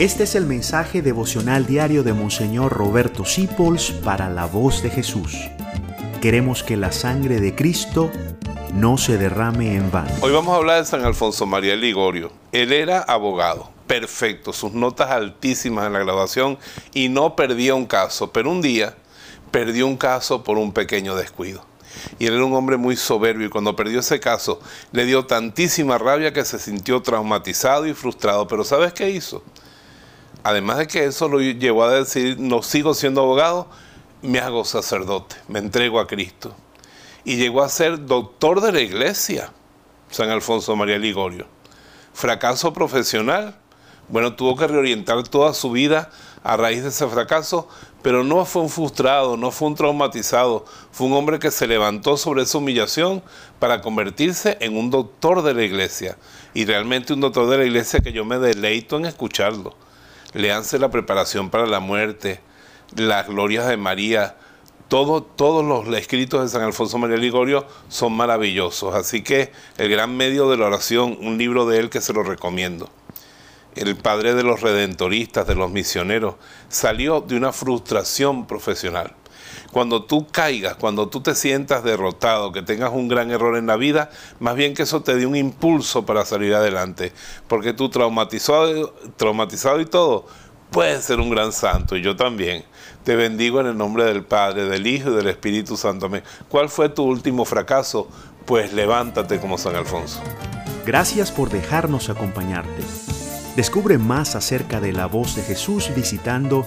Este es el mensaje devocional diario de Monseñor Roberto Sipols para la voz de Jesús. Queremos que la sangre de Cristo no se derrame en vano. Hoy vamos a hablar de San Alfonso María Ligorio. Él era abogado, perfecto, sus notas altísimas en la graduación y no perdía un caso, pero un día perdió un caso por un pequeño descuido. Y él era un hombre muy soberbio y cuando perdió ese caso le dio tantísima rabia que se sintió traumatizado y frustrado. Pero ¿sabes qué hizo? Además de que eso lo llevó a decir, no sigo siendo abogado, me hago sacerdote, me entrego a Cristo. Y llegó a ser doctor de la iglesia, San Alfonso María Ligorio. Fracaso profesional, bueno, tuvo que reorientar toda su vida a raíz de ese fracaso, pero no fue un frustrado, no fue un traumatizado, fue un hombre que se levantó sobre esa humillación para convertirse en un doctor de la iglesia. Y realmente un doctor de la iglesia que yo me deleito en escucharlo leanse la preparación para la muerte, las glorias de María, todo, todos los escritos de San Alfonso María Ligorio son maravillosos. Así que el gran medio de la oración, un libro de él que se lo recomiendo. El padre de los redentoristas, de los misioneros, salió de una frustración profesional. Cuando tú caigas, cuando tú te sientas derrotado, que tengas un gran error en la vida, más bien que eso te dé un impulso para salir adelante. Porque tú traumatizado, traumatizado y todo, puedes ser un gran santo, y yo también. Te bendigo en el nombre del Padre, del Hijo y del Espíritu Santo. ¿Cuál fue tu último fracaso? Pues levántate como San Alfonso. Gracias por dejarnos acompañarte. Descubre más acerca de la voz de Jesús visitando